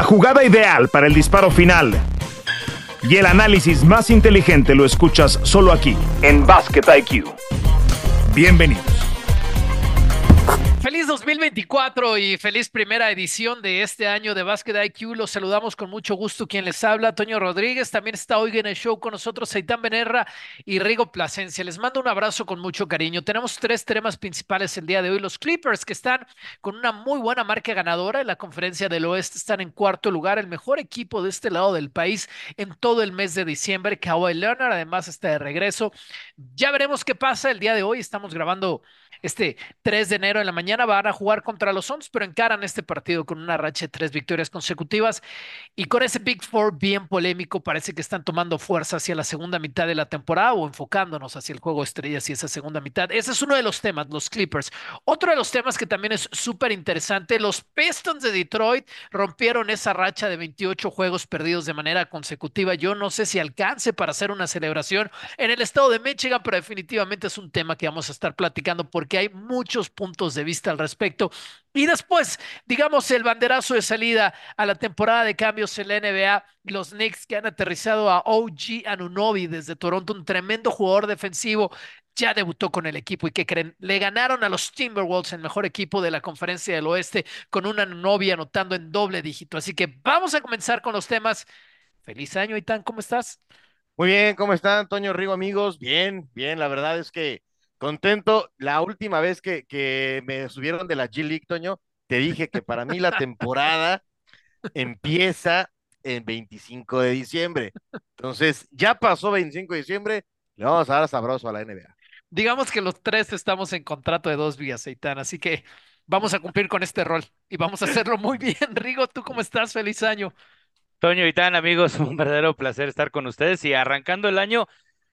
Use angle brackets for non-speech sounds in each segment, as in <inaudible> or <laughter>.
La jugada ideal para el disparo final y el análisis más inteligente lo escuchas solo aquí, en Basket IQ. Bienvenidos. Feliz 2024 y feliz primera edición de este año de Basket IQ. Los saludamos con mucho gusto. Quien les habla, Toño Rodríguez. También está hoy en el show con nosotros Aitán Benerra y Rigo Plasencia. Les mando un abrazo con mucho cariño. Tenemos tres temas principales el día de hoy. Los Clippers, que están con una muy buena marca ganadora en la conferencia del oeste, están en cuarto lugar, el mejor equipo de este lado del país en todo el mes de diciembre. Kawhi Leonard, además, está de regreso. Ya veremos qué pasa el día de hoy. Estamos grabando este 3 de enero en la mañana van a jugar contra los Suns, pero encaran este partido con una racha de tres victorias consecutivas y con ese Big Four bien polémico, parece que están tomando fuerza hacia la segunda mitad de la temporada o enfocándonos hacia el juego estrellas y esa segunda mitad. Ese es uno de los temas, los Clippers. Otro de los temas que también es súper interesante, los Pistons de Detroit rompieron esa racha de 28 juegos perdidos de manera consecutiva. Yo no sé si alcance para hacer una celebración en el estado de Michigan, pero definitivamente es un tema que vamos a estar platicando porque que hay muchos puntos de vista al respecto. Y después, digamos, el banderazo de salida a la temporada de cambios en la NBA, los Knicks que han aterrizado a OG Anunobi desde Toronto, un tremendo jugador defensivo, ya debutó con el equipo y que creen, le ganaron a los Timberwolves, el mejor equipo de la conferencia del oeste, con una Anunobi anotando en doble dígito. Así que vamos a comenzar con los temas. Feliz año, Itán, ¿cómo estás? Muy bien, ¿cómo están, Antonio Rigo, amigos? Bien, bien, la verdad es que Contento, la última vez que, que me subieron de la G League, Toño, te dije que para mí la temporada <laughs> empieza en 25 de diciembre. Entonces, ya pasó 25 de diciembre, le vamos a dar sabroso a la NBA. Digamos que los tres estamos en contrato de dos vías, Eitan, así que vamos a cumplir con este rol y vamos a hacerlo muy bien. <laughs> Rigo, ¿tú cómo estás? Feliz año. Toño y Tan, amigos, <laughs> un verdadero placer estar con ustedes y arrancando el año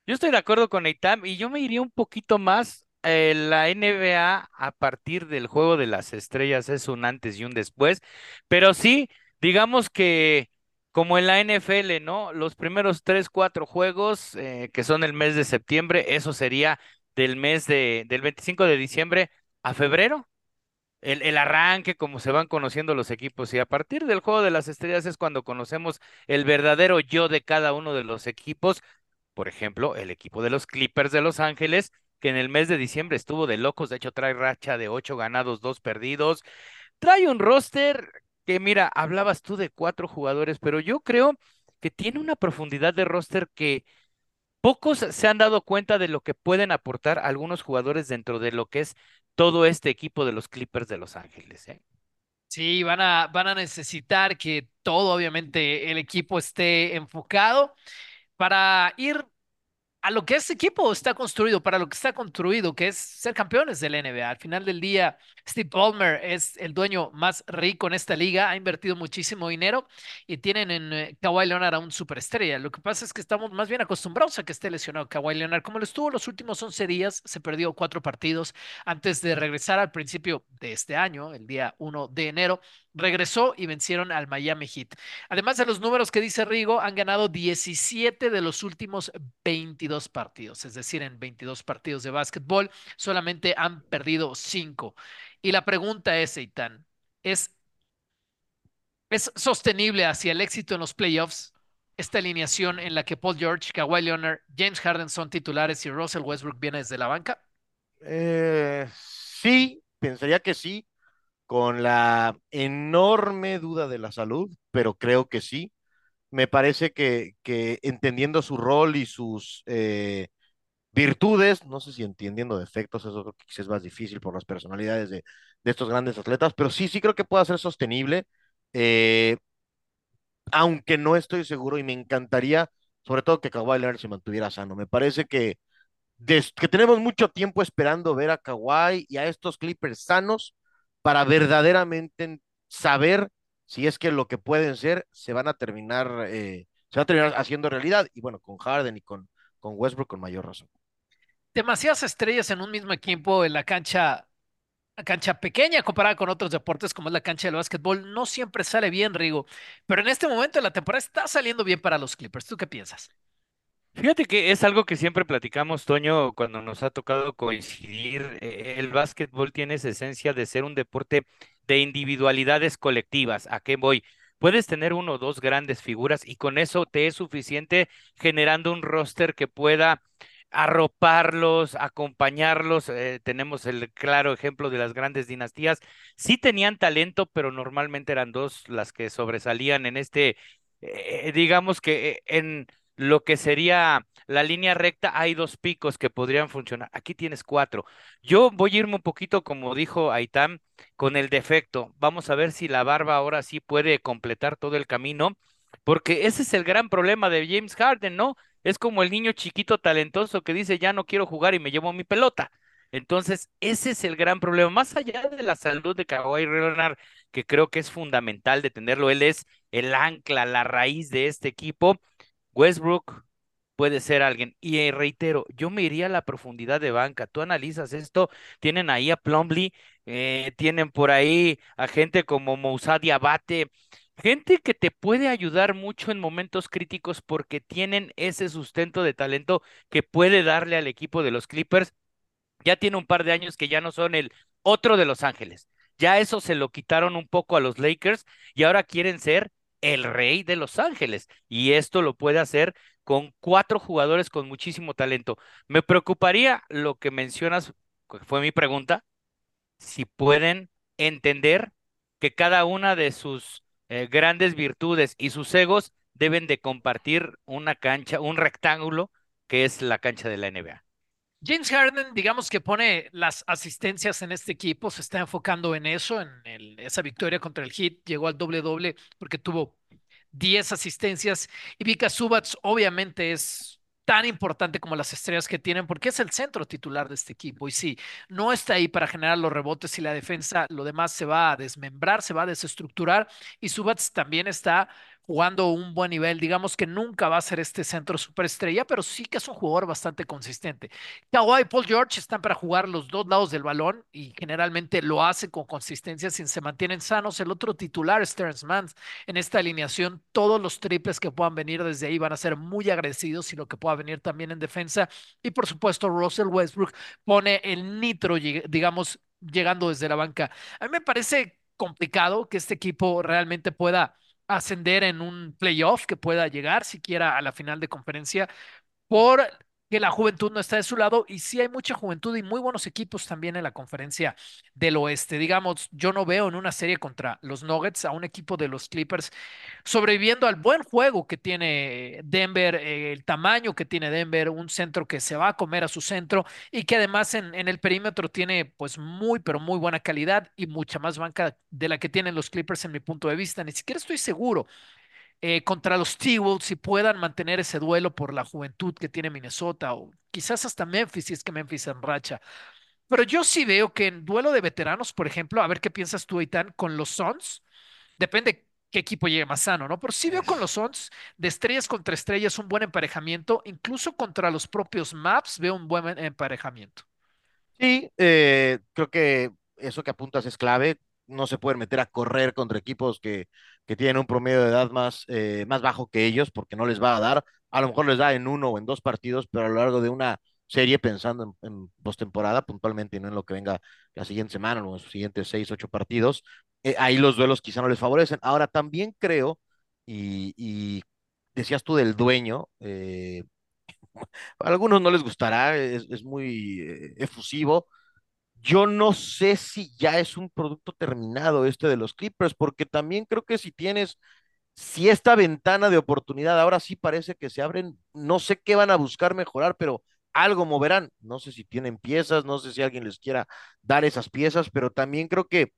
yo estoy de acuerdo con Eitam y yo me iría un poquito más. Eh, la NBA a partir del juego de las estrellas es un antes y un después, pero sí, digamos que como en la NFL, ¿no? Los primeros tres, cuatro juegos eh, que son el mes de septiembre, eso sería del mes de, del 25 de diciembre a febrero. El, el, arranque, como se van conociendo los equipos, y a partir del juego de las estrellas es cuando conocemos el verdadero yo de cada uno de los equipos, por ejemplo, el equipo de los Clippers de Los Ángeles, que en el mes de diciembre estuvo de locos, de hecho trae racha de ocho ganados, dos perdidos. Trae un roster que, mira, hablabas tú de cuatro jugadores, pero yo creo que tiene una profundidad de roster que pocos se han dado cuenta de lo que pueden aportar algunos jugadores dentro de lo que es todo este equipo de los Clippers de Los Ángeles. ¿eh? Sí, van a, van a necesitar que todo, obviamente, el equipo esté enfocado para ir a lo que este equipo está construido, para lo que está construido, que es ser campeones del NBA. Al final del día, Steve Ballmer es el dueño más rico en esta liga, ha invertido muchísimo dinero y tienen en eh, Kawhi Leonard a un superestrella. Lo que pasa es que estamos más bien acostumbrados a que esté lesionado Kawhi Leonard. Como lo estuvo los últimos 11 días, se perdió cuatro partidos antes de regresar al principio de este año, el día 1 de enero regresó y vencieron al Miami Heat. Además de los números que dice Rigo, han ganado 17 de los últimos 22 partidos, es decir, en 22 partidos de básquetbol solamente han perdido 5. Y la pregunta es, Eitan, ¿es, ¿es sostenible hacia el éxito en los playoffs esta alineación en la que Paul George, Kawhi Leonard, James Harden son titulares y Russell Westbrook viene desde la banca? Eh, sí, pensaría que sí con la enorme duda de la salud, pero creo que sí. Me parece que, que entendiendo su rol y sus eh, virtudes, no sé si entendiendo defectos, eso creo que es más difícil por las personalidades de, de, estos grandes atletas, pero sí, sí creo que pueda ser sostenible, eh, aunque no estoy seguro y me encantaría, sobre todo que Kawhi Leonard se mantuviera sano. Me parece que, que tenemos mucho tiempo esperando ver a Kawhi y a estos Clippers sanos para verdaderamente saber si es que lo que pueden ser se van a terminar, eh, se va a terminar haciendo realidad. Y bueno, con Harden y con, con Westbrook con mayor razón. Demasiadas estrellas en un mismo equipo en la cancha, la cancha pequeña comparada con otros deportes como es la cancha del básquetbol, no siempre sale bien, Rigo. Pero en este momento la temporada está saliendo bien para los Clippers. ¿Tú qué piensas? Fíjate que es algo que siempre platicamos, Toño, cuando nos ha tocado coincidir. Eh, el básquetbol tiene esa esencia de ser un deporte de individualidades colectivas. ¿A qué voy? puedes tener uno o dos grandes figuras y con eso te es suficiente generando un roster que pueda arroparlos, acompañarlos. Eh, tenemos el claro ejemplo de las grandes dinastías. Sí tenían talento, pero normalmente eran dos las que sobresalían en este, eh, digamos que en lo que sería la línea recta, hay dos picos que podrían funcionar. Aquí tienes cuatro. Yo voy a irme un poquito, como dijo Aitam, con el defecto. Vamos a ver si la barba ahora sí puede completar todo el camino, porque ese es el gran problema de James Harden, ¿no? Es como el niño chiquito talentoso que dice, ya no quiero jugar y me llevo mi pelota. Entonces, ese es el gran problema. Más allá de la salud de Kawhi Leonard, que creo que es fundamental de tenerlo, él es el ancla, la raíz de este equipo. Westbrook puede ser alguien. Y eh, reitero, yo me iría a la profundidad de banca. Tú analizas esto, tienen ahí a Plumlee, eh, tienen por ahí a gente como Moussa Diabate, gente que te puede ayudar mucho en momentos críticos porque tienen ese sustento de talento que puede darle al equipo de los Clippers. Ya tiene un par de años que ya no son el otro de Los Ángeles. Ya eso se lo quitaron un poco a los Lakers y ahora quieren ser el rey de Los Ángeles. Y esto lo puede hacer con cuatro jugadores con muchísimo talento. Me preocuparía lo que mencionas, que fue mi pregunta, si pueden entender que cada una de sus eh, grandes virtudes y sus egos deben de compartir una cancha, un rectángulo que es la cancha de la NBA. James Harden, digamos que pone las asistencias en este equipo, se está enfocando en eso, en esa victoria contra el Heat, llegó al doble doble porque tuvo 10 asistencias. Y Vika Subats obviamente es tan importante como las estrellas que tienen porque es el centro titular de este equipo. Y sí, no está ahí para generar los rebotes y la defensa, lo demás se va a desmembrar, se va a desestructurar. Y Subats también está jugando un buen nivel. Digamos que nunca va a ser este centro superestrella, pero sí que es un jugador bastante consistente. Kawhi y Paul George están para jugar los dos lados del balón y generalmente lo hace con consistencia si se mantienen sanos. El otro titular, Stearns Mans, en esta alineación, todos los triples que puedan venir desde ahí van a ser muy agradecidos y lo que pueda venir también en defensa. Y por supuesto, Russell Westbrook pone el nitro, digamos, llegando desde la banca. A mí me parece complicado que este equipo realmente pueda ascender en un playoff que pueda llegar siquiera a la final de conferencia por que la juventud no está de su lado y sí hay mucha juventud y muy buenos equipos también en la conferencia del oeste. Digamos, yo no veo en una serie contra los Nuggets a un equipo de los Clippers sobreviviendo al buen juego que tiene Denver, eh, el tamaño que tiene Denver, un centro que se va a comer a su centro y que además en, en el perímetro tiene pues muy, pero muy buena calidad y mucha más banca de la que tienen los Clippers en mi punto de vista. Ni siquiera estoy seguro eh, contra los T-Wolves si puedan mantener ese duelo por la juventud que tiene Minnesota o quizás hasta Memphis, si es que Memphis en racha. Pero yo sí veo que en duelo de veteranos, por ejemplo, a ver qué piensas tú, Aitan, con los Suns, depende qué equipo llegue más sano, ¿no? Pero sí veo con los Suns de estrellas contra estrellas un buen emparejamiento, incluso contra los propios Maps veo un buen emparejamiento. Sí, eh, creo que eso que apuntas es clave no se pueden meter a correr contra equipos que, que tienen un promedio de edad más, eh, más bajo que ellos, porque no les va a dar. A lo mejor les da en uno o en dos partidos, pero a lo largo de una serie, pensando en, postemporada puntualmente y no en lo que venga la siguiente semana o en los siguientes seis, ocho partidos, eh, ahí los duelos quizá no les favorecen. Ahora también creo, y, decías tú del dueño, eh, <laughs> a algunos no les gustará, es, es muy efusivo, yo no sé si ya es un producto terminado este de los Clippers, porque también creo que si tienes, si esta ventana de oportunidad ahora sí parece que se abren, no sé qué van a buscar mejorar, pero algo moverán. No sé si tienen piezas, no sé si alguien les quiera dar esas piezas, pero también creo que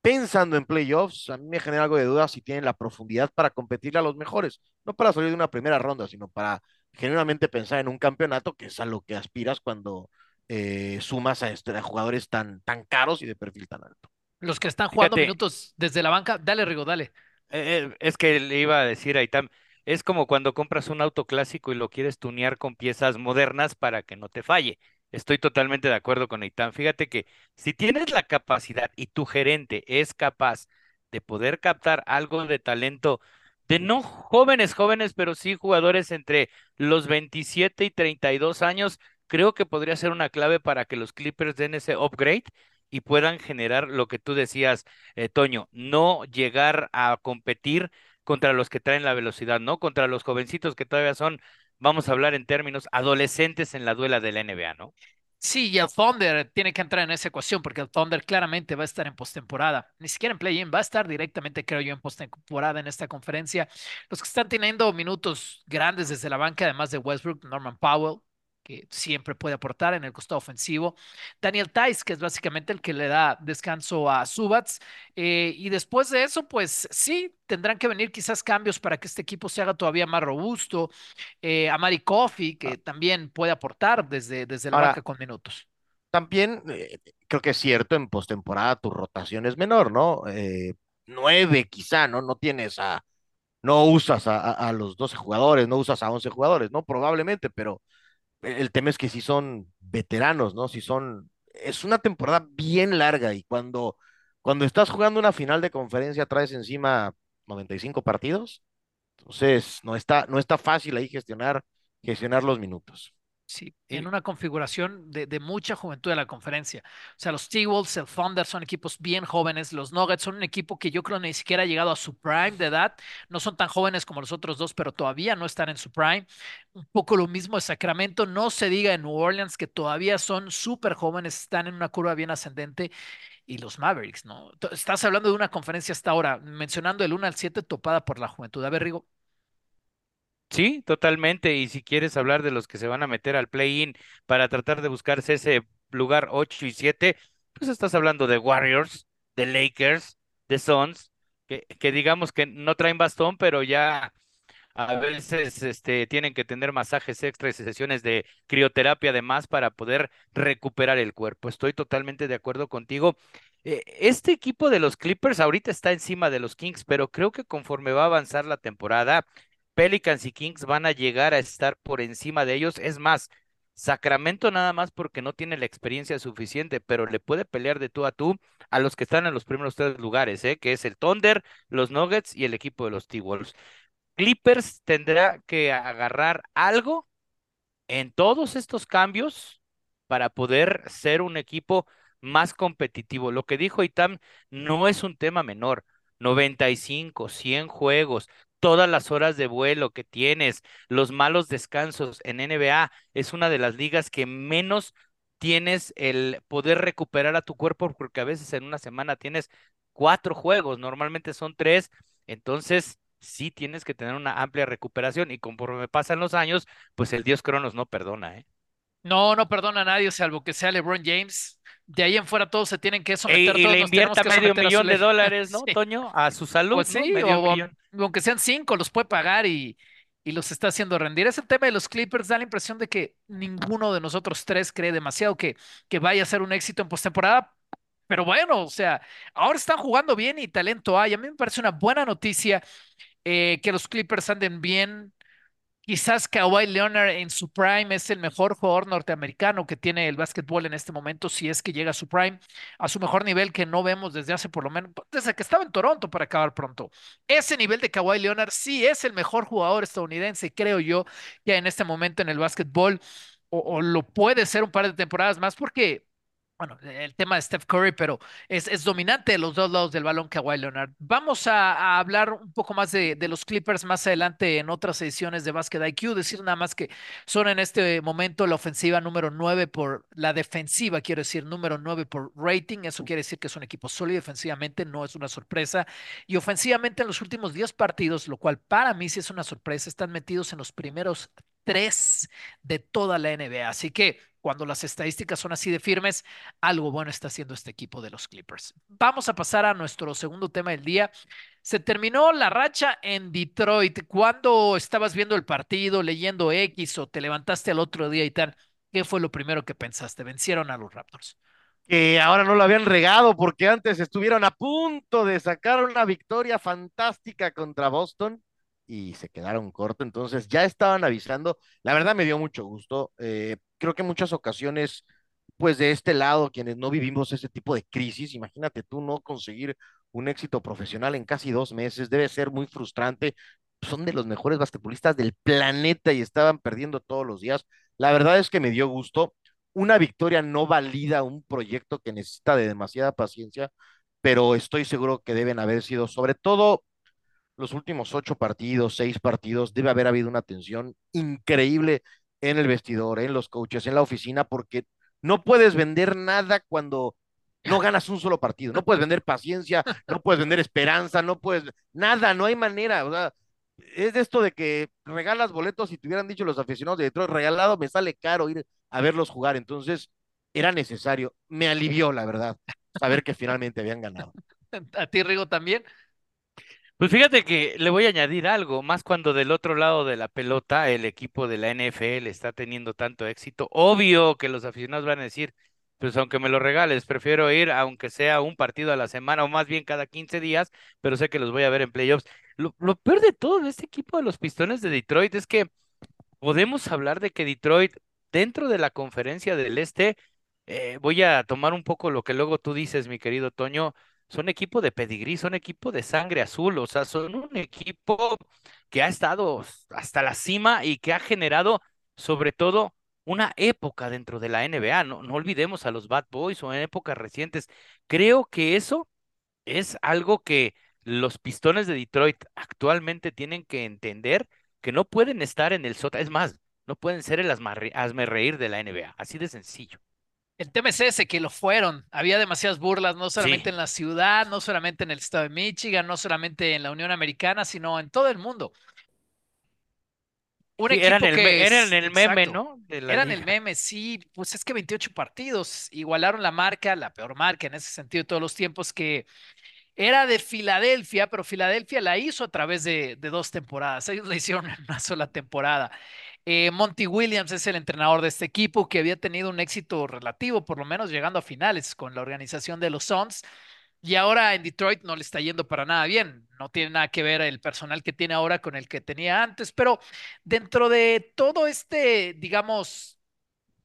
pensando en playoffs, a mí me genera algo de duda si tienen la profundidad para competir a los mejores, no para salir de una primera ronda, sino para genuinamente pensar en un campeonato, que es a lo que aspiras cuando eh, sumas a, este, jugadores tan, tan caros y de perfil tan alto. Los que están jugando minutos desde la banca, dale Rigo, dale. Eh, eh, es que le iba a decir a Itam, es como cuando compras un auto clásico y lo quieres tunear con piezas modernas para que no te falle. Estoy totalmente de acuerdo con Eitan. Fíjate que si tienes la capacidad y tu gerente es capaz de poder captar algo de talento de no jóvenes, jóvenes, pero sí jugadores entre los 27 y 32 años, creo que podría ser una clave para que los Clippers den ese upgrade y puedan generar lo que tú decías, eh, Toño, no llegar a competir contra los que traen la velocidad, ¿no? Contra los jovencitos que todavía son, vamos a hablar en términos adolescentes en la duela de la NBA, ¿no? Sí, y el Thunder tiene que entrar en esa ecuación porque el Thunder claramente va a estar en postemporada. Ni siquiera en play-in, va a estar directamente, creo yo, en postemporada en esta conferencia. Los que están teniendo minutos grandes desde la banca, además de Westbrook, Norman Powell, que siempre puede aportar en el costado ofensivo. Daniel Tice, que es básicamente el que le da descanso a Subats. Eh, y después de eso, pues sí, tendrán que venir quizás cambios para que este equipo se haga todavía más robusto. Eh, a Mari Coffee, que ah. también puede aportar desde, desde la banca con minutos. También eh, creo que es cierto, en postemporada tu rotación es menor, ¿no? nueve quizá, ¿no? No tienes a, no usas a, a, los 12 jugadores, no usas a 11 jugadores, ¿no? Probablemente, pero el tema es que si son veteranos, ¿no? Si son, es una temporada bien larga y cuando, cuando estás jugando una final de conferencia traes encima 95 partidos, entonces no está, no está fácil ahí gestionar, gestionar los minutos. Sí, en una configuración de, mucha juventud de la conferencia. O sea, los T-Wolves, el Thunder son equipos bien jóvenes. Los Nuggets son un equipo que yo creo ni siquiera ha llegado a su prime de edad. No son tan jóvenes como los otros dos, pero todavía no están en su prime. Un poco lo mismo de Sacramento. No se diga en New Orleans que todavía son súper jóvenes, están en una curva bien ascendente. Y los Mavericks, ¿no? Estás hablando de una conferencia hasta ahora, mencionando el 1 al 7 topada por la juventud. A ver, Rigo. Sí, totalmente. Y si quieres hablar de los que se van a meter al play-in para tratar de buscarse ese lugar 8 y 7, pues estás hablando de Warriors, de Lakers, de Suns, que, digamos que no traen bastón, pero ya a veces este, tienen que tener masajes extras y sesiones de crioterapia además para poder recuperar el cuerpo. Estoy totalmente de acuerdo contigo. Eh, este equipo de los Clippers ahorita está encima de los Kings, pero creo que conforme va a avanzar la temporada, Pelicans y Kings van a llegar a estar por encima de ellos. Es más, Sacramento nada más porque no tiene la experiencia suficiente, pero le puede pelear de tú a tú a los que están en los primeros tres lugares, ¿eh? que es el Thunder, los Nuggets y el equipo de los T-Wolves. Clippers tendrá que agarrar algo en todos estos cambios para poder ser un equipo más competitivo. Lo que dijo Itam no es un tema menor. 95, 100 juegos, todas las horas de vuelo que tienes, los malos descansos en NBA, es una de las ligas que menos tienes el poder recuperar a tu cuerpo porque a veces en una semana tienes cuatro juegos, normalmente son tres, entonces sí tienes que tener una amplia recuperación y conforme pasan los años, pues el dios Cronos no perdona, ¿eh? No, no perdona a nadie, salvo que sea LeBron James. De ahí en fuera todos se tienen que someter. Y, y le invierta medio millón de dólares, ¿no, <laughs> Toño? A su salud. Pues sí, aunque sean cinco, los puede pagar y, y los está haciendo rendir. Ese tema de los Clippers da la impresión de que ninguno de nosotros tres cree demasiado que, que vaya a ser un éxito en postemporada. Pero bueno, o sea, ahora están jugando bien y talento hay. A mí me parece una buena noticia eh, que los Clippers anden bien Quizás Kawhi Leonard en su prime es el mejor jugador norteamericano que tiene el básquetbol en este momento, si es que llega a su prime, a su mejor nivel que no vemos desde hace por lo menos, desde que estaba en Toronto para acabar pronto. Ese nivel de Kawhi Leonard sí es el mejor jugador estadounidense, creo yo, que en este momento en el básquetbol, o, o lo puede ser un par de temporadas más, porque bueno, el tema de Steph Curry, pero es, es dominante de los dos lados del balón Kawhi Leonard. Vamos a, hablar un poco más de, de, los Clippers más adelante en otras ediciones de Basket IQ. Decir nada más que son en este momento la ofensiva número 9 por la defensiva, quiero decir número 9 por rating. Eso quiere decir que es un equipo sólido defensivamente, no es una sorpresa. Y ofensivamente en los últimos 10 partidos, lo cual para mí sí es una sorpresa, están metidos en los primeros tres de toda la NBA. Así que cuando las estadísticas son así de firmes, algo bueno está haciendo este equipo de los Clippers. Vamos a pasar a nuestro segundo tema del día. Se terminó la racha en Detroit. Cuando estabas viendo el partido, leyendo X o te levantaste al otro día y tal, ¿qué fue lo primero que pensaste? Vencieron a los Raptors. Que ahora no lo habían regado porque antes estuvieron a punto de sacar una victoria fantástica contra Boston y se quedaron corto, entonces ya estaban avisando. La verdad me dio mucho gusto. Eh, creo que en muchas ocasiones, pues de este lado, quienes no vivimos ese tipo de crisis, imagínate tú no conseguir un éxito profesional en casi dos meses, debe ser muy frustrante. Son de los mejores basquetbolistas del planeta y estaban perdiendo todos los días. La verdad es que me dio gusto. una victoria no valida un proyecto que necesita de demasiada paciencia, pero estoy seguro que deben haber sido, sobre todo los últimos ocho partidos, seis partidos, debe haber habido una tensión increíble en el vestidor, en los coaches, en la oficina, porque no puedes vender nada cuando no ganas un solo partido. No puedes vender paciencia, no puedes vender esperanza, no puedes, nada, no hay manera. O sea, es de esto de que regalas boletos y te hubieran dicho los aficionados de Detroit, regalado me sale caro ir a verlos jugar. Entonces, era necesario. Me alivió, la verdad, saber que finalmente habían ganado. <laughs> ¿A ti, Rigo, también? Pues fíjate que le voy a añadir algo, más cuando del otro lado de la pelota el equipo de la NFL está teniendo tanto éxito. Obvio que los aficionados van a decir, pues aunque me lo regales, prefiero ir aunque sea un partido a la semana o más bien cada 15 días, pero sé que los voy a ver en playoffs. Lo, peor de todo de este equipo de los Pistones de Detroit es que podemos hablar de que Detroit dentro de la conferencia del Este, eh, voy a tomar un poco lo que luego tú dices, mi querido Toño, son equipo de pedigrí, son equipo de sangre azul, o sea, son un equipo que ha estado hasta la cima y que ha generado sobre todo una época dentro de la NBA. No, no olvidemos a los Bad Boys o en épocas recientes. Creo que eso es algo que los Pistones de Detroit actualmente tienen que entender que no pueden estar en el sota, es más, no pueden ser el asme reír de la NBA, así de sencillo. El tema es ese, que lo fueron. Había demasiadas burlas, no solamente en la ciudad, no solamente en el estado de Michigan, no solamente en la Unión Americana, sino en todo el mundo. Un equipo eran, el, que eran el meme, ¿no? eran el meme, sí. Pues es que 28 partidos igualaron la marca, la peor marca en ese sentido de todos los tiempos, que era de Filadelfia, pero Filadelfia la hizo a través de, de dos temporadas. Ellos la hicieron en una sola temporada. Eh, Monty Williams es el entrenador de este equipo que había tenido un éxito relativo, por lo menos llegando a finales con la organización de los Suns. Y ahora en Detroit no le está yendo para nada bien. No tiene nada que ver el personal que tiene ahora con el que tenía antes. Pero dentro de todo este, digamos,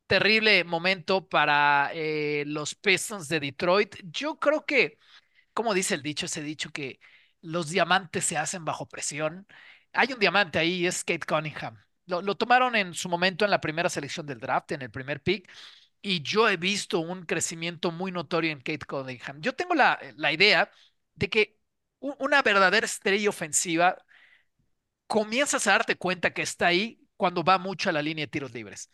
terrible momento para eh, los Pistons de Detroit, yo creo que, como dice el dicho, ese dicho que los diamantes se hacen bajo presión. Hay un diamante ahí, es Kate Cunningham. Lo, tomaron en su momento en la primera selección del draft, en el primer pick, y yo he visto un crecimiento muy notorio en Kate Cunningham. Yo tengo la, la idea de que una verdadera estrella ofensiva comienzas a darte cuenta que está ahí cuando va mucho a la línea de tiros libres.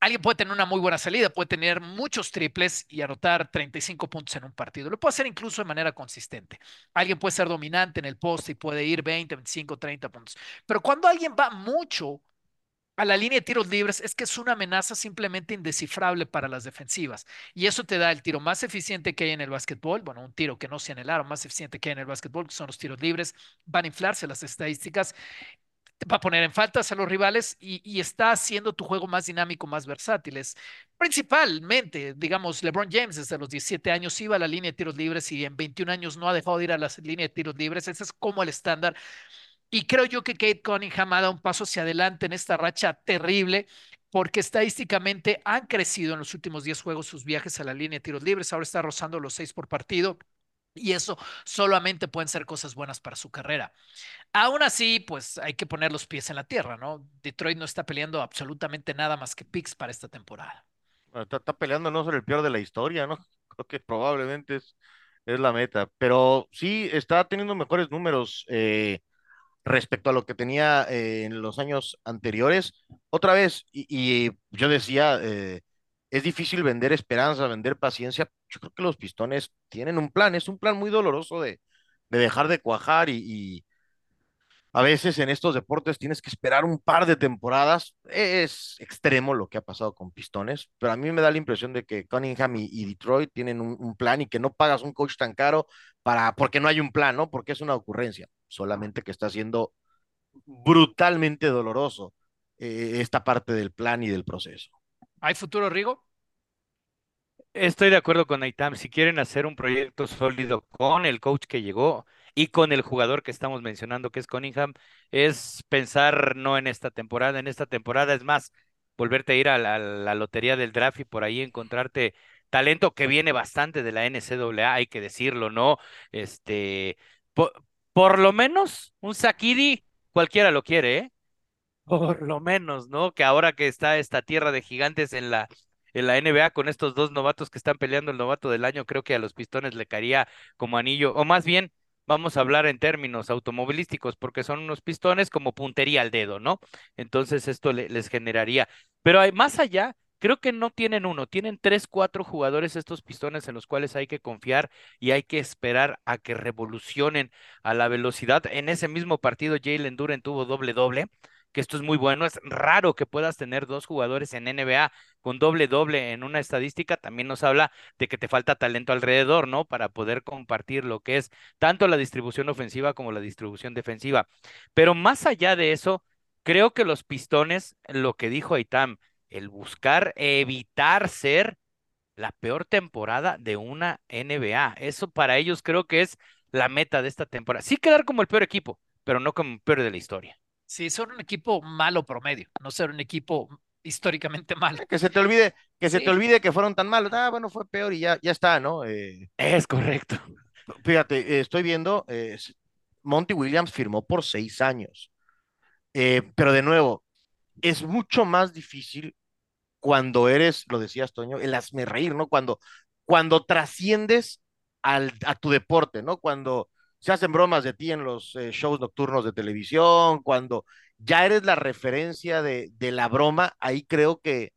Alguien puede tener una muy buena salida, puede tener muchos triples y anotar 35 puntos en un partido. Lo puede hacer incluso de manera consistente. Alguien puede ser dominante en el poste y puede ir 20, 25, 30 puntos. Pero cuando alguien va mucho a la línea de tiros libres es que es una amenaza simplemente indescifrable para las defensivas. Y eso te da el tiro más eficiente que hay en el básquetbol. Bueno, un tiro que no sea en el aro, más eficiente que hay en el básquetbol, que son los tiros libres. Van a inflarse las estadísticas. Va a poner en faltas a los rivales y, está haciendo tu juego más dinámico, más versátil. principalmente, digamos, LeBron James desde los 17 años iba a la línea de tiros libres y en 21 años no ha dejado de ir a la línea de tiros libres. Ese es como el estándar y creo yo que Kate Cunningham ha dado un paso hacia adelante en esta racha terrible, porque estadísticamente han crecido en los últimos 10 juegos sus viajes a la línea de tiros libres. Ahora está rozando los 6 por partido. Y eso solamente pueden ser cosas buenas para su carrera. Aún así, pues hay que poner los pies en la tierra, ¿no? Detroit no está peleando absolutamente nada más que picks para esta temporada. Está, peleando no ser el peor de la historia, ¿no? <laughs> Creo que probablemente es, es la meta. Pero sí, está teniendo mejores números. Eh, respecto a lo que tenía eh, en los años anteriores. Otra vez, y, yo decía, eh, es difícil vender esperanza, vender paciencia. Yo creo que los pistones tienen un plan, es un plan muy doloroso de, dejar de cuajar y, a veces en estos deportes tienes que esperar un par de temporadas. Es extremo lo que ha pasado con Pistones, pero a mí me da la impresión de que Cunningham y, Detroit tienen un, un, plan y que no pagas un coach tan caro para, porque no hay un plan, ¿no? Porque es una ocurrencia solamente que está siendo brutalmente doloroso eh, esta parte del plan y del proceso. ¿Hay futuro, Rigo? Estoy de acuerdo con Aitam. Si quieren hacer un proyecto sólido con el coach que llegó y con el jugador que estamos mencionando, que es Cunningham, es pensar no en esta temporada. En esta temporada es más, volverte a ir a la, lotería del draft y por ahí encontrarte talento que viene bastante de la NCAA, hay que decirlo, ¿no? Este, por lo menos un Sakiri, cualquiera lo quiere, ¿eh? Por lo menos, ¿no? Que ahora que está esta tierra de gigantes en la, en la NBA con estos dos novatos que están peleando el novato del año, creo que a los Pistones le caería como anillo, o más bien vamos a hablar en términos automovilísticos, porque son unos pistones como puntería al dedo, ¿no? Entonces esto les generaría. Pero hay, más allá, creo que no tienen uno, tienen tres, cuatro jugadores estos pistones en los cuales hay que confiar y hay que esperar a que revolucionen a la velocidad. En ese mismo partido, Jalen Duren tuvo doble doble que esto es muy bueno. Es raro que puedas tener dos jugadores en NBA con doble doble en una estadística. También nos habla de que te falta talento alrededor, ¿no? Para poder compartir lo que es tanto la distribución ofensiva como la distribución defensiva. Pero más allá de eso, creo que los pistones, lo que dijo Aitam, el buscar evitar ser la peor temporada de una NBA. Eso para ellos creo que es la meta de esta temporada. Sí quedar como el peor equipo, pero no como el peor de la historia. Sí, son un equipo malo promedio, no ser un equipo históricamente <laughs> malo. Que se te olvide, que se te olvide que fueron tan malos. Ah, bueno, fue peor y ya, ya está, ¿no? Eh, es correcto. <laughs> Fíjate, estoy viendo, Monty Williams firmó por seis años. Eh, pero de nuevo, es mucho más difícil cuando eres, lo decías Toño, el hazme reír, ¿no? Cuando, cuando trasciendes al, a tu deporte, ¿no? Cuando se hacen bromas de ti en los eh, shows nocturnos de televisión, cuando ya eres la referencia de, de, la broma, ahí creo que,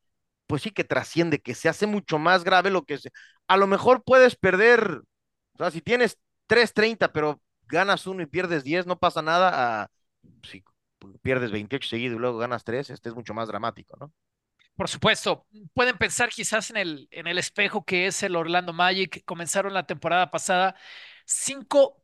pues sí que trasciende, que se hace mucho más grave lo que se... A lo mejor puedes perder, o sea, si tienes 3.30, pero ganas uno y pierdes 10, no pasa nada. Si pierdes 28 seguidos y luego ganas 3, este es mucho más dramático, ¿no? Por supuesto, pueden pensar quizás en el, en el espejo que es el Orlando Magic. Comenzaron la temporada pasada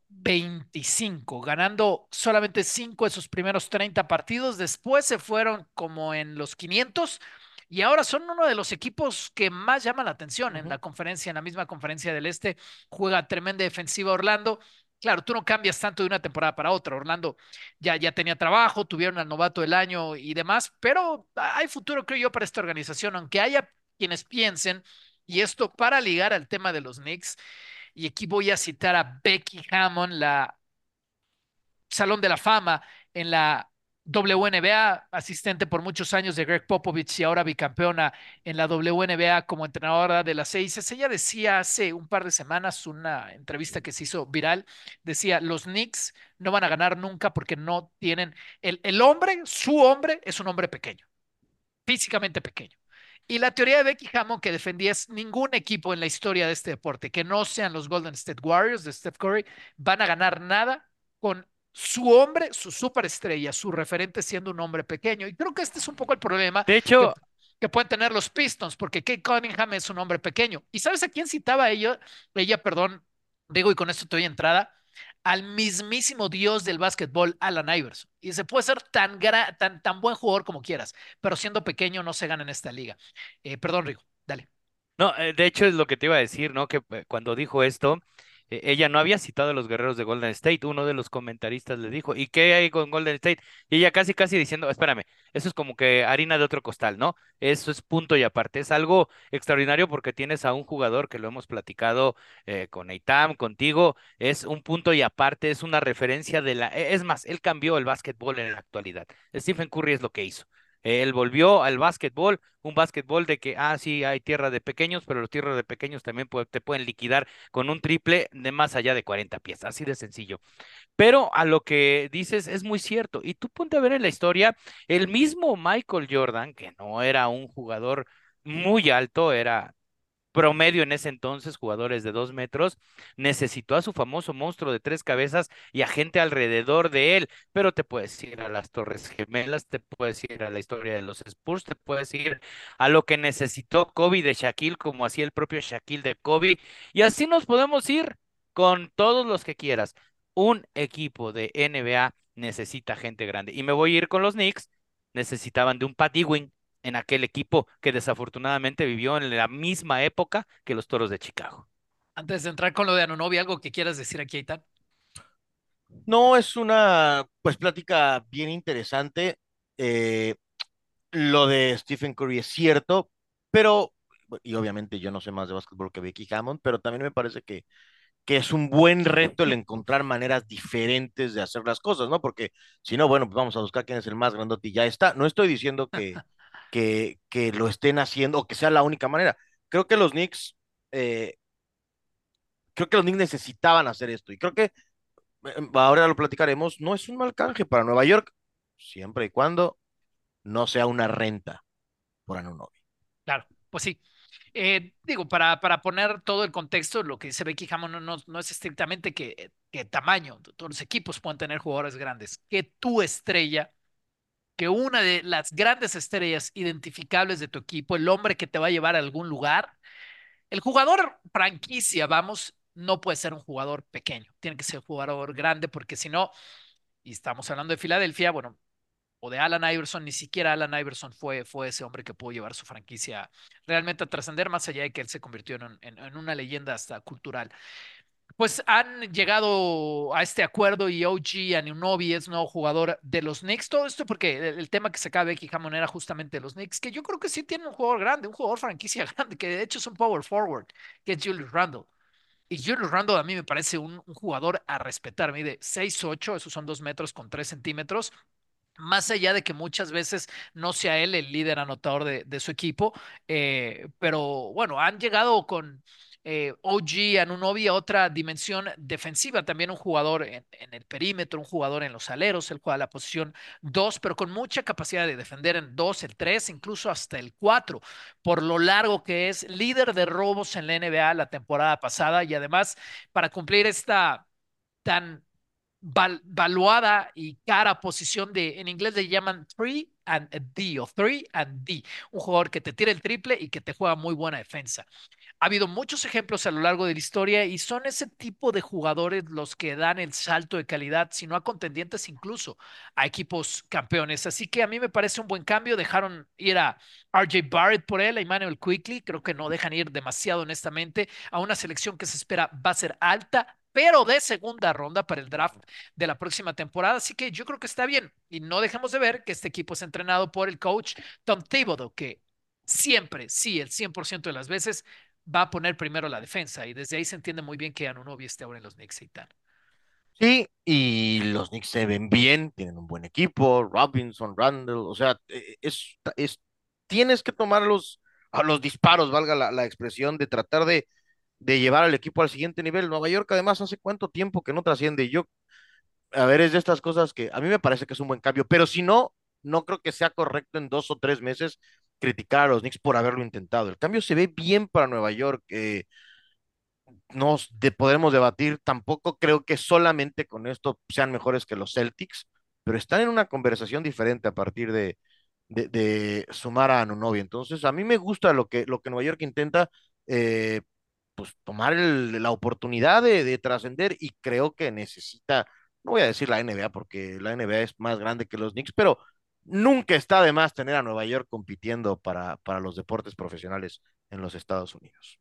5-25, ganando solamente 5 de sus primeros 30 partidos. Después se fueron como en los 500 y ahora son uno de los equipos que más llaman la atención en la conferencia, en la misma conferencia del Este. Juega tremenda defensiva Orlando. Claro, tú no cambias tanto de una temporada para otra. Orlando ya, ya tenía trabajo, tuvieron al novato del año y demás, pero hay futuro, creo yo, para esta organización, aunque haya quienes piensen, y esto para ligar al tema de los Knicks, y aquí voy a citar a Becky Hammond, la Salón de la Fama en la WNBA, asistente por muchos años de Greg Popovich y ahora bicampeona en la WNBA como entrenadora de las seis. Ella decía hace un par de semanas, una entrevista que se hizo viral, decía, los Knicks no van a ganar nunca porque no tienen, el, el hombre, su hombre es un hombre pequeño, físicamente pequeño. Y la teoría de Becky Hammond que defendía es ningún equipo en la historia de este deporte, que no sean los Golden State Warriors de Steph Curry, van a ganar nada con su hombre, su superestrella, su referente siendo un hombre pequeño. Y creo que este es un poco el problema. De hecho, que, pueden tener los Pistons, porque Kate Cunningham es un hombre pequeño. ¿Y sabes a quién citaba ella? Ella, perdón, digo, y con esto estoy entrada, al mismísimo dios del básquetbol, Alan Iverson. Y se puede ser tan, tan, tan buen jugador como quieras, pero siendo pequeño no se gana en esta liga. Eh, perdón, Rigo, dale. No, eh, de hecho es lo que te iba a decir, ¿no? Que eh, cuando dijo esto, e-, ella no había citado a los guerreros de Golden State. Uno de los comentaristas le dijo, ¿y qué hay con Golden State? Y ella casi, casi diciendo, espérame, eso es como que harina de otro costal, ¿no? Eso es punto y aparte. Es algo extraordinario porque tienes a un jugador que lo hemos platicado eh, con Eitam, contigo, es un punto y aparte, es una referencia de la... E-, es más, él cambió el básquetbol en la actualidad. Stephen Curry es lo que hizo. Él volvió al básquetbol, un básquetbol de que, ah, sí, hay tierra de pequeños, pero los tierras de pequeños también te pueden liquidar con un triple de más allá de 40 pies, así de sencillo. Pero a lo que dices es muy cierto. Y tú ponte a ver en la historia, el mismo Michael Jordan, que no era un jugador muy alto, era promedio en ese entonces, jugadores de dos metros, necesitó a su famoso monstruo de tres cabezas y a gente alrededor de él. Pero te puedes ir a las Torres Gemelas, te puedes ir a la historia de los Spurs, te puedes ir a lo que necesitó Kobe de Shaquille, como hacía el propio Shaquille de Kobe. Y así nos podemos ir con todos los que quieras. Un equipo de NBA necesita gente grande. Y me voy a ir con los Knicks. Necesitaban de un Pat en aquel equipo que desafortunadamente vivió en la misma época que los Toros de Chicago. Antes de entrar con lo de Anonobi, ¿algo que quieras decir aquí, Aitan? No, es una pues plática bien interesante. Eh, lo de Stephen Curry es cierto, pero, y obviamente yo no sé más de básquetbol que Becky Hammond, pero también me parece que, que es un buen reto el encontrar maneras diferentes de hacer las cosas, ¿no? Porque si no, bueno, pues vamos a buscar quién es el más grandote y ya está. No estoy diciendo que, que, lo estén haciendo o que sea la única manera. Creo que los Knicks, eh, creo que los Knicks necesitaban hacer esto y creo que eh, ahora lo platicaremos, no es un mal canje para Nueva York, siempre y cuando no sea una renta por Anunobi. Claro, pues sí. Eh, digo, para, para poner todo el contexto, lo que dice Becky Hammond no, no, es estrictamente que, que tamaño, todos los equipos pueden tener jugadores grandes, que tu estrella, que una de las grandes estrellas identificables de tu equipo, el hombre que te va a llevar a algún lugar, el jugador franquicia, vamos, no puede ser un jugador pequeño, tiene que ser un jugador grande porque si no, y estamos hablando de Filadelfia, bueno, o de Alan Iverson, ni siquiera Alan Iverson fue, fue ese hombre que pudo llevar su franquicia realmente a trascender más allá de que él se convirtió en, en, una leyenda hasta cultural. Pues han llegado a este acuerdo y OG Anunobi es nuevo jugador de los Knicks. Todo esto porque el, tema que se acaba Becky Hammond era justamente los Knicks, que yo creo que sí tienen un jugador grande, un jugador franquicia <laughs> grande, que de hecho es un power forward, que es Julius Randle. Y Julius Randle a mí me parece un, un jugador a respetar. Mide 6'8, esos son 2 metros con 3 centímetros más allá de que muchas veces no sea él el líder anotador de, su equipo, eh, pero bueno, han llegado con eh, OG Anunobi a otra dimensión defensiva, también un jugador en, el perímetro, un jugador en los aleros, él juega la posición 2, pero con mucha capacidad de defender en 2, el 3, incluso hasta el 4, por lo largo que es líder de robos en la NBA la temporada pasada y además para cumplir esta tan valuada y cara posición de, en inglés le llaman 3 and D o 3 and D, un jugador que te tira el triple y que te juega muy buena defensa. Ha habido muchos ejemplos a lo largo de la historia y son ese tipo de jugadores los que dan el salto de calidad, si no a contendientes incluso a equipos campeones. Así que a mí me parece un buen cambio. Dejaron ir a RJ Barrett por él, a Emmanuel Quickly. Creo que no dejan ir demasiado honestamente a una selección que se espera va a ser alta, pero de segunda ronda para el draft de la próxima temporada. Así que yo creo que está bien. Y no dejemos de ver que este equipo es entrenado por el coach Tom Thibodeau, que siempre, sí, el 100% de las veces va a poner primero la defensa. Y desde ahí se entiende muy bien que Anunobi esté ahora en los Knicks y tal. Sí, y los Knicks se ven bien, tienen un buen equipo, Robinson, Randall, o sea, e, es, es, tienes que tomar los, a los disparos, valga la, la expresión, de tratar de de llevar al equipo al siguiente nivel. Nueva York, además, hace cuánto tiempo que no trasciende. Yo, a ver, es de estas cosas que a mí me parece que es un buen cambio, pero si no, no creo que sea correcto en dos o tres meses criticar a los Knicks por haberlo intentado. El cambio se ve bien para Nueva York. Eh, no de, podremos debatir, tampoco creo que solamente con esto sean mejores que los Celtics, pero están en una conversación diferente a partir de, de, sumar a Anunobi. Entonces, a mí me gusta lo que, lo que Nueva York intenta. Eh, pues tomar la oportunidad de, trascender y creo que necesita, no voy a decir la NBA porque la NBA es más grande que los Knicks, pero nunca está de más tener a Nueva York compitiendo para, para los deportes profesionales en los Estados Unidos.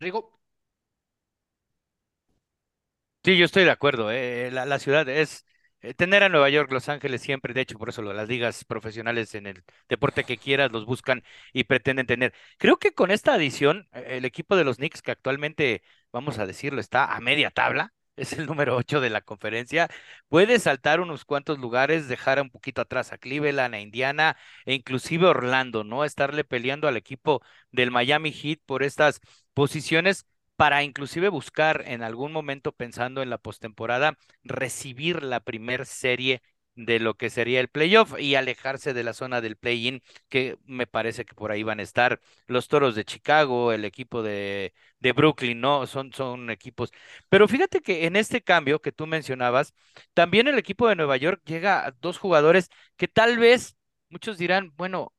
Rigo. Sí, yo estoy de acuerdo. Eh, la, ciudad es, eh, tener a Nueva York, Los Ángeles siempre, de hecho, por eso las ligas profesionales en el deporte que quieras los buscan y pretenden tener. Creo que con esta adición, eh, el equipo de los Knicks, que actualmente, vamos a decirlo, está a media tabla, es el número 8 de la conferencia, puede saltar unos cuantos lugares, dejar un poquito atrás a Cleveland, a Indiana e inclusive Orlando, ¿no? Estarle peleando al equipo del Miami Heat por estas posiciones para inclusive buscar en algún momento pensando en la postemporada recibir la primer serie de lo que sería el playoff y alejarse de la zona del play-in, que me parece que por ahí van a estar los Toros de Chicago, el equipo de, de Brooklyn, ¿no? Son, son equipos. Pero fíjate que en este cambio que tú mencionabas, también el equipo de Nueva York llega a dos jugadores que tal vez muchos dirán, bueno,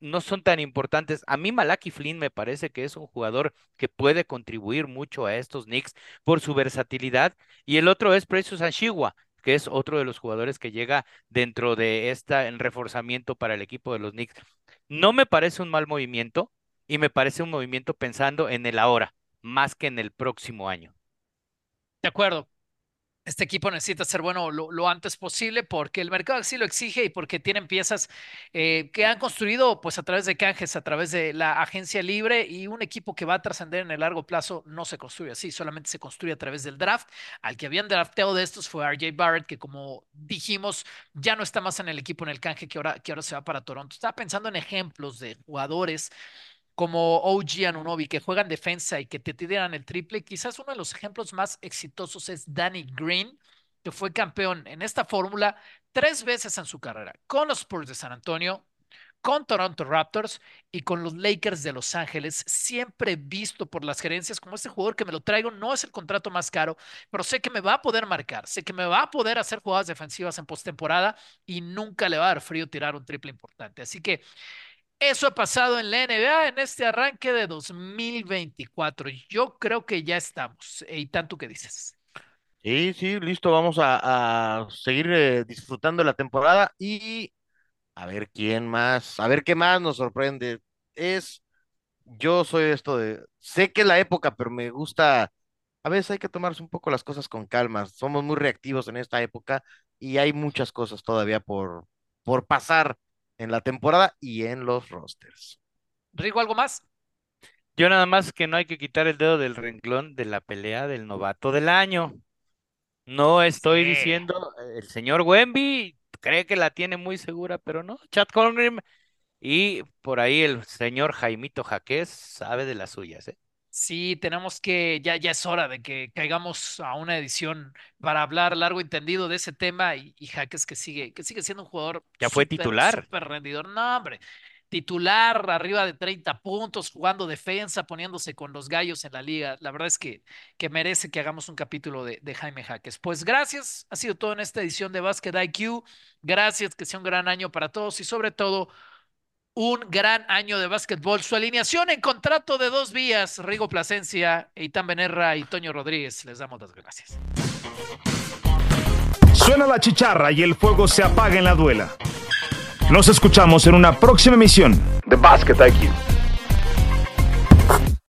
no son tan importantes. A mí Malaki Flynn me parece que es un jugador que puede contribuir mucho a estos Knicks por su versatilidad. Y el otro es Precious Anshigua, que es otro de los jugadores que llega dentro de esta en reforzamiento para el equipo de los Knicks. No me parece un mal movimiento y me parece un movimiento pensando en el ahora, más que en el próximo año. De acuerdo. Este equipo necesita ser bueno lo, antes posible porque el mercado así lo exige y porque tienen piezas eh, que han construido pues a través de canjes, a través de la agencia libre y un equipo que va a trascender en el largo plazo no se construye así, solamente se construye a través del draft. Al que habían drafteado de estos fue RJ Barrett, que como dijimos ya no está más en el equipo en el canje que ahora, que ahora se va para Toronto. Estaba pensando en ejemplos de jugadores como OG Anunobi, que juegan defensa y que te tiran el triple. Quizás uno de los ejemplos más exitosos es Danny Green, que fue campeón en esta fórmula tres veces en su carrera, con los Spurs de San Antonio, con Toronto Raptors y con los Lakers de Los Ángeles, siempre visto por las gerencias como este jugador que me lo traigo, no es el contrato más caro, pero sé que me va a poder marcar, sé que me va a poder hacer jugadas defensivas en postemporada y nunca le va a dar frío tirar un triple importante. Así que eso ha pasado en la NBA en este arranque de 2024. Yo creo que ya estamos. ¿Y tanto que dices? Sí, sí, listo. Vamos a, seguir eh, disfrutando la temporada y a ver quién más, a ver qué más nos sorprende. Es, yo soy esto de, sé que es la época, pero me gusta, a veces hay que tomarse un poco las cosas con calma. Somos muy reactivos en esta época y hay muchas cosas todavía por, por pasar en la temporada y en los rosters. Rigo, ¿algo más? Yo nada más que no hay que quitar el dedo del renglón de la pelea del novato del año. No estoy diciendo, el señor Wemby cree que la tiene muy segura, pero no. Chad Conrim y por ahí el señor Jaimito Jaquez sabe de las suyas, ¿eh? Sí, tenemos que, ya, ya es hora de que caigamos a una edición para hablar largo y entendido de ese tema y, Jaques que sigue, que sigue siendo un jugador. Ya fue titular. Súper rendidor. No, hombre. Titular, arriba de 30 puntos, jugando defensa, poniéndose con los gallos en la liga. La verdad es que, que merece que hagamos un capítulo de, de Jaime Jaques. Pues gracias, ha sido todo en esta edición de Basket IQ. Gracias, que sea un gran año para todos y sobre todo un gran año de básquetbol. Su alineación en contrato de dos vías, Rigo Plasencia, Eitan Benerra y Toño Rodríguez. Les damos las gracias. Suena la chicharra y el fuego se apaga en la duela. Nos escuchamos en una próxima emisión de Basket.